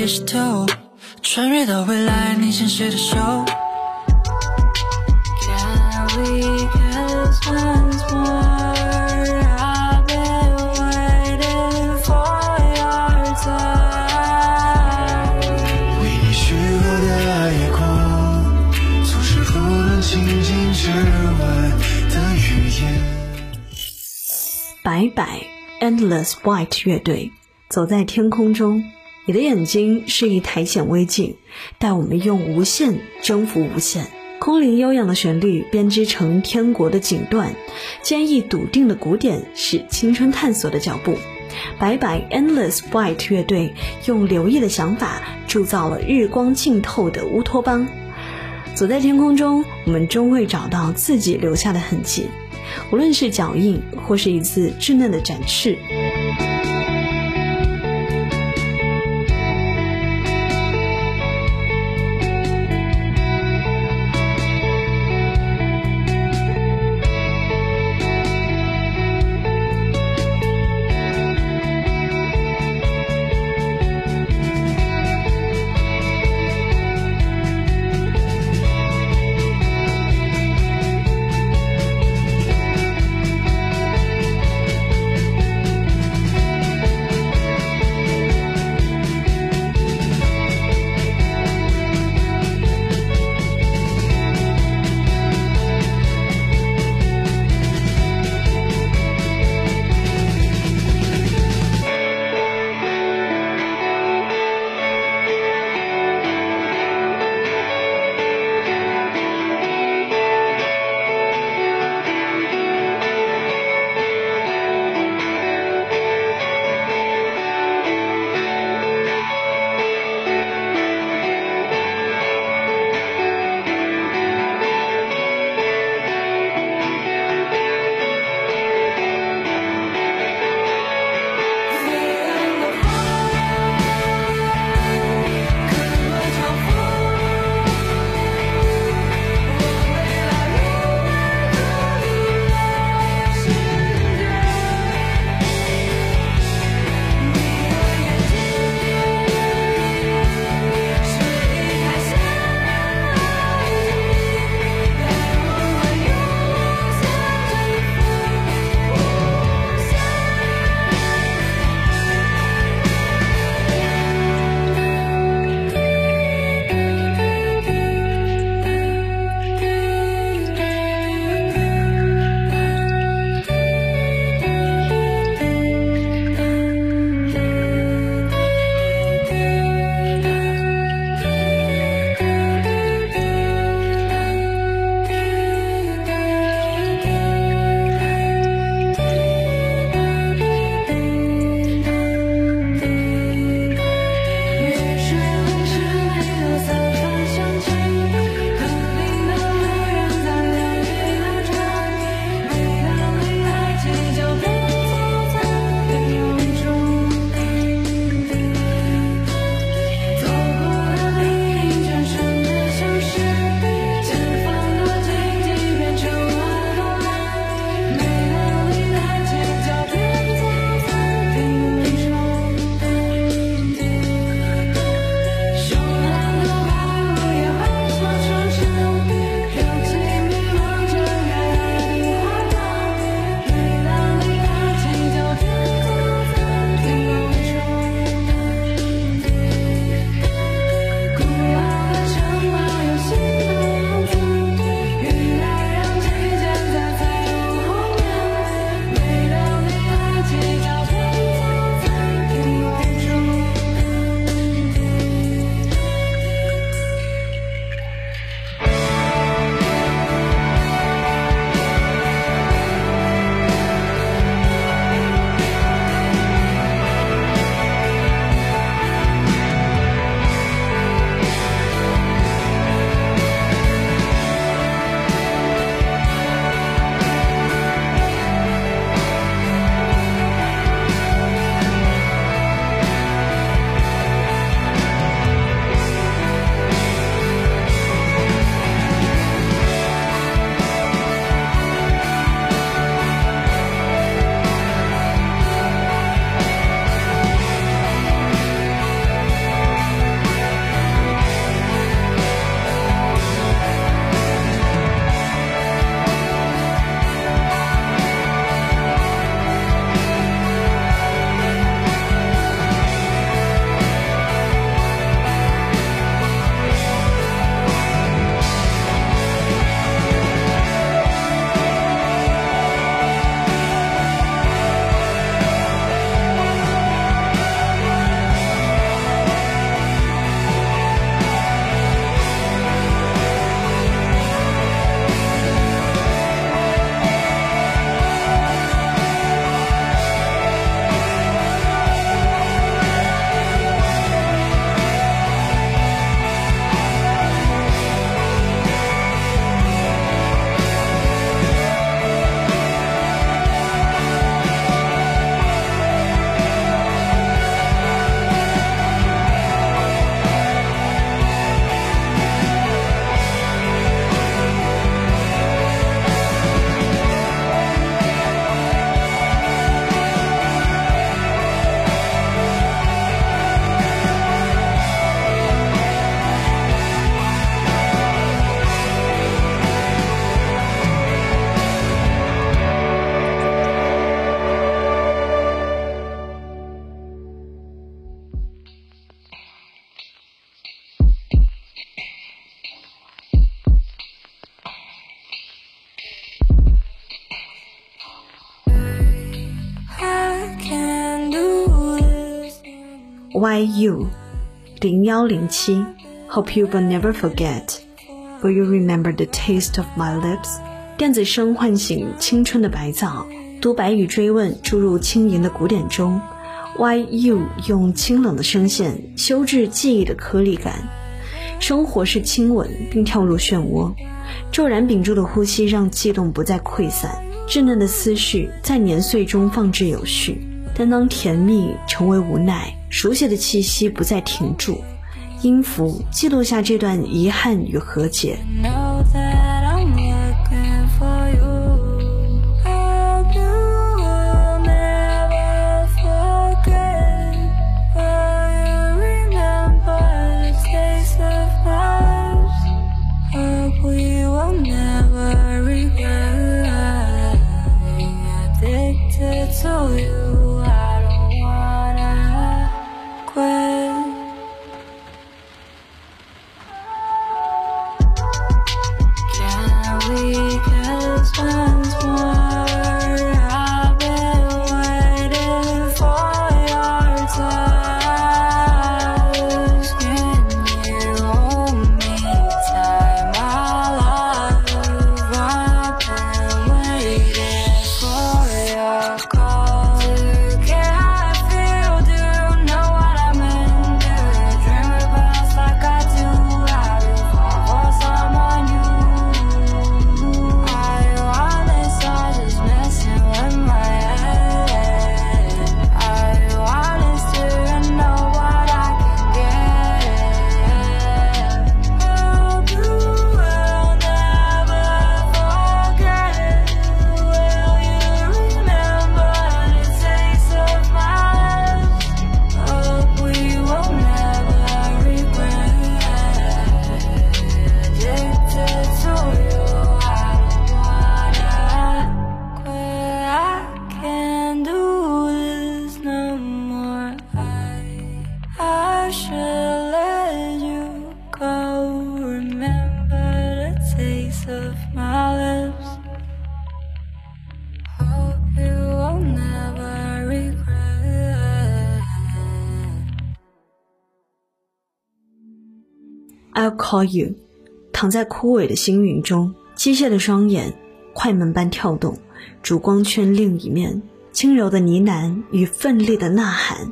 刻在血石头，穿越到未来，你牵谁的手？Can we kiss one more? I've been waiting for our time. 为你许诺的夜空，总是不能情境之外的语言。白白 Endless White 乐队。走在天空中，你的眼睛是一台显微镜，带我们用无限征服无限。空灵悠扬的旋律编织成天国的锦缎，坚毅笃定的鼓点是青春探索的脚步。白白 Endless White 乐队用留意的想法铸造了日光浸透的乌托邦。走在天空中，我们终会找到自己留下的痕迹，无论是脚印，或是一次稚嫩的展翅。YU 零幺零七，Hope you will never forget. Will you remember the taste of my lips？电子声唤醒青春的白噪，独白与追问注入轻盈的古典中。YU 用清冷的声线修治记忆的颗粒感。生活是亲吻并跳入漩涡，骤然屏住的呼吸让悸动不再溃散，稚嫩的思绪在年岁中放置有序。但当甜蜜成为无奈，熟悉的气息不再停住，音符记录下这段遗憾与和解。I'll call you，躺在枯萎的星云中，机械的双眼快门般跳动，主光圈另一面，轻柔的呢喃与奋力的呐喊，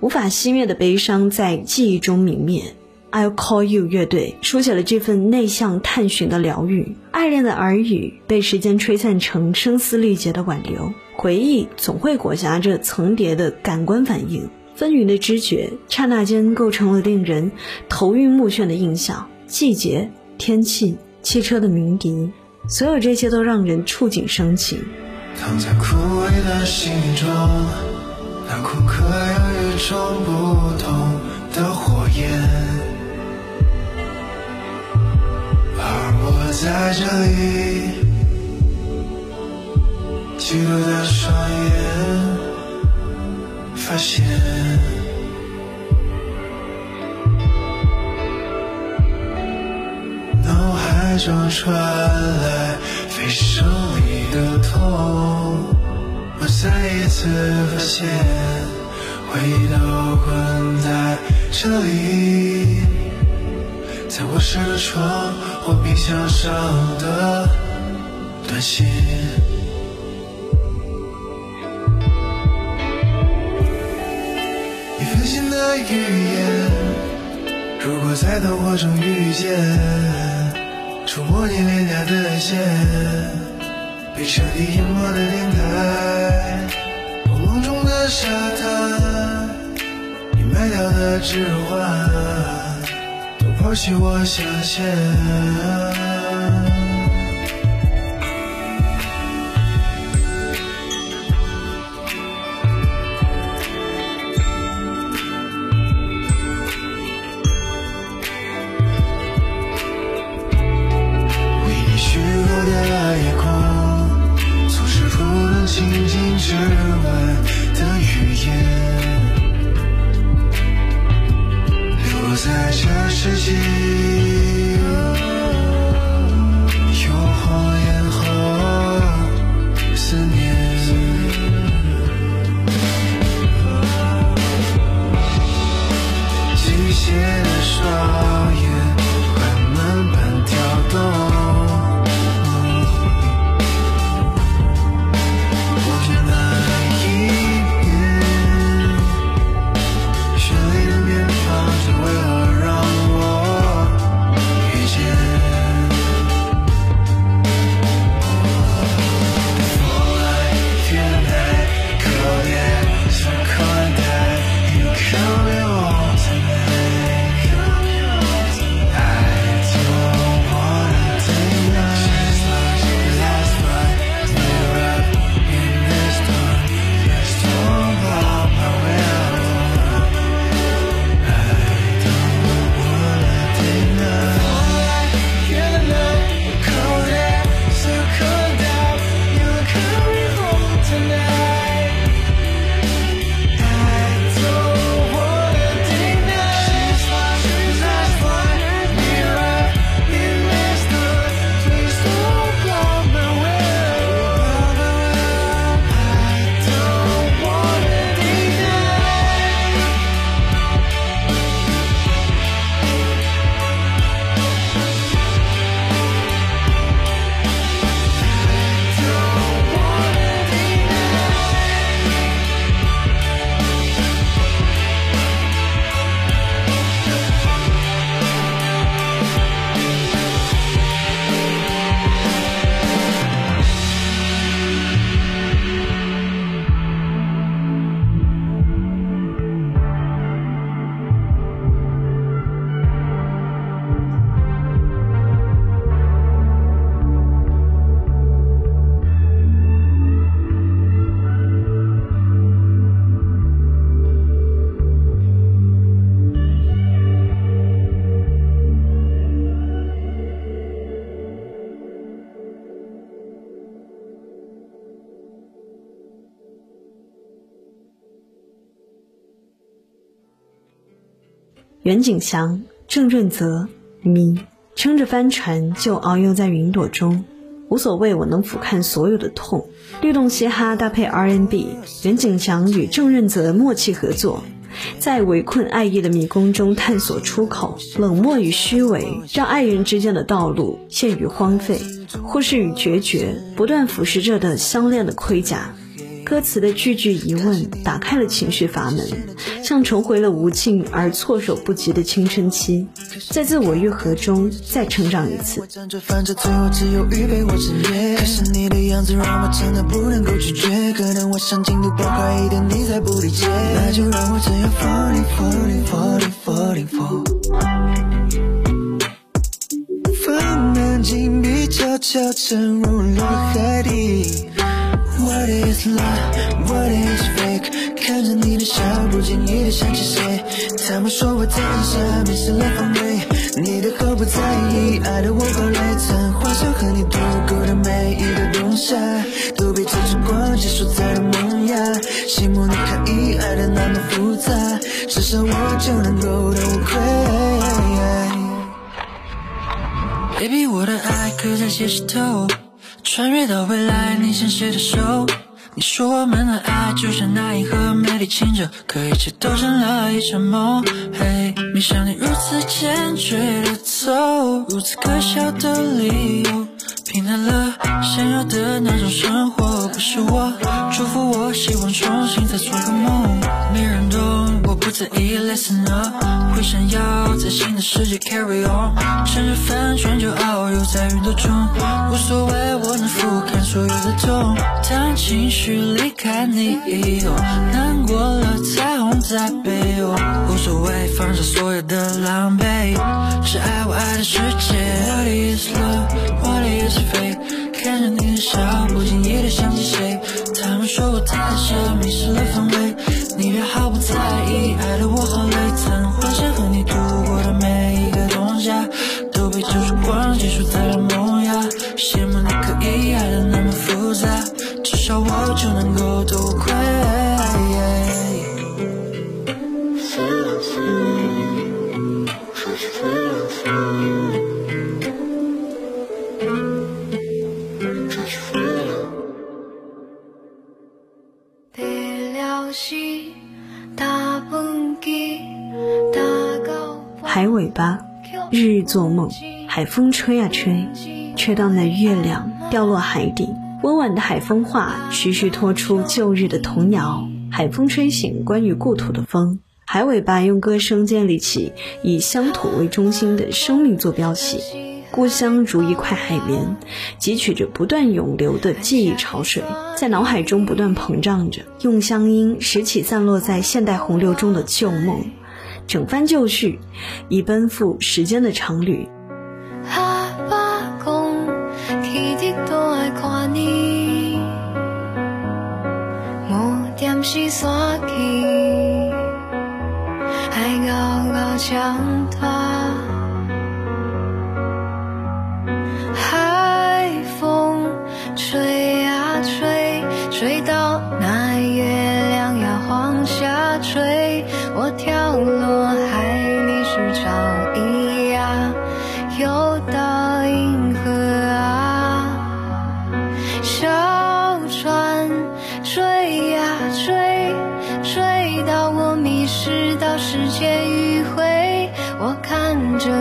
无法熄灭的悲伤在记忆中泯灭。I'll call you 乐队书写了这份内向探寻的疗愈，爱恋的耳语被时间吹散成声嘶力竭的挽留，回忆总会裹挟着层叠的感官反应。纷纭的知觉，刹那间构成了令人头晕目眩的印象。季节、天气、汽车的鸣笛，所有这些都让人触景生情。躺在枯萎的心中，那空壳有与众不同的火焰，而我在这里，记录的双眼。发现，脑海中传来非生理的痛，我再一次发现，回忆都困在这里，在卧室的窗或冰箱上的短信。的语言，如果在灯火中遇见，触摸你脸颊的线，被彻底淹没的电台，朦胧中的沙滩，你卖掉的指环，都抛弃我下线。You. 袁景祥、郑润泽，迷，撑着帆船就遨游在云朵中，无所谓，我能俯瞰所有的痛。律动嘻哈搭配 R&B，袁景祥与郑润泽默契合作。在围困爱意的迷宫中探索出口，冷漠与虚伪让爱人之间的道路陷于荒废，或是与决绝不断腐蚀着的相恋的盔甲。歌词的句句疑问打开了情绪阀门，像重回了无尽而措手不及的青春期，在自我愈合中再成长一次。悄悄沉入了海底。What is love? What is fake? 看着你的笑，不经意的想起谁？他们说我太傻，迷失了方位。你的毫不在意，爱的我好累。曾幻想和你度过的每一个冬夏，都被这时光结束在了萌芽。羡慕你可以爱的那么复杂，至少我就能够都无愧。Baby，我的爱刻在写石头。穿越到未来，你牵谁的手？你说我们的爱就像那银河美丽清澈，可一切都成了一场梦。嘿，没想你如此坚决的走，如此可笑的理由，平淡了想要的那种生活，不是我祝福我，希望重新再做个梦。没人懂，不在意，Listen up，会闪耀在新的世界，Carry on，乘着帆船就遨游在云朵中，无所谓，我能俯瞰所有的痛。当情绪离开你以后，难过了，彩虹在背后，无所谓，放下所有的狼狈，是爱我爱的世界。What is love? What is fate? 看着你的笑，不经意的想起谁？他们说我太傻，迷失了方位。你别毫不在意，爱的我好累。海尾巴，日日做梦，海风吹啊吹，吹到那月亮掉落海底。温婉的海风话，徐徐托出旧日的童谣。海风吹醒关于故土的风，海尾巴用歌声建立起以乡土为中心的生命坐标系。故乡如一块海绵，汲取着不断涌流的记忆潮水，在脑海中不断膨胀着，用乡音拾起散落在现代洪流中的旧梦。整番旧绪，以奔赴时间的长旅。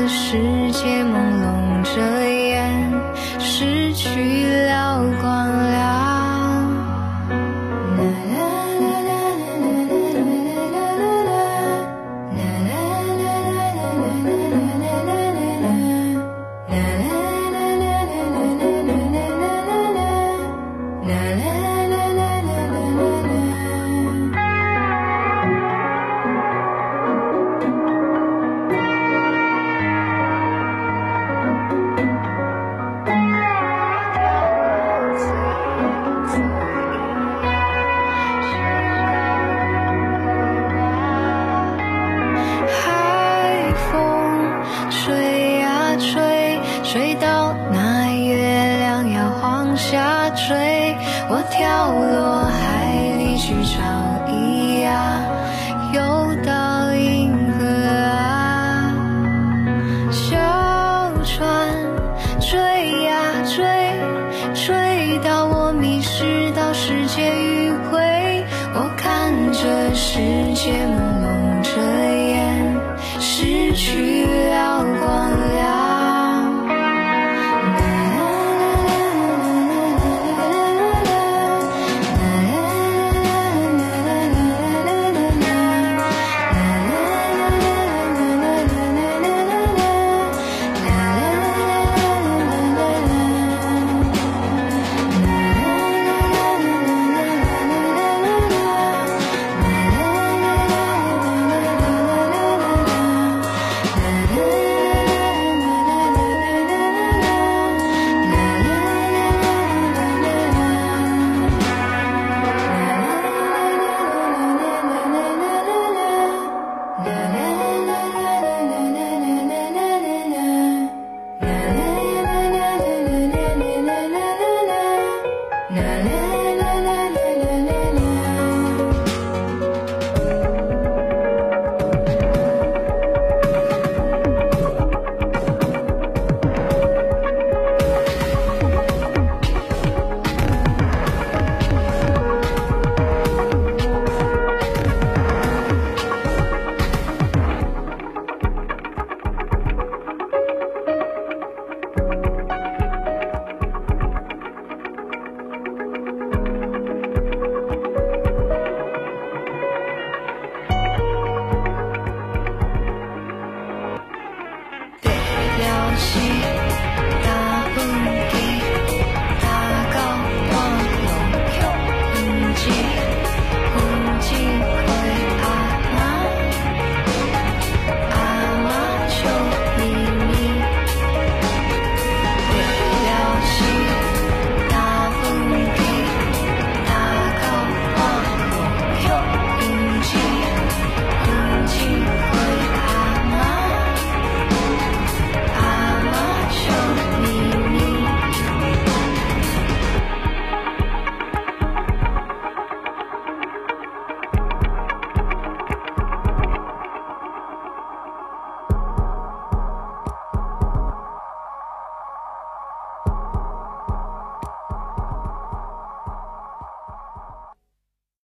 的世界朦胧着眼，失去了光下坠，我跳落。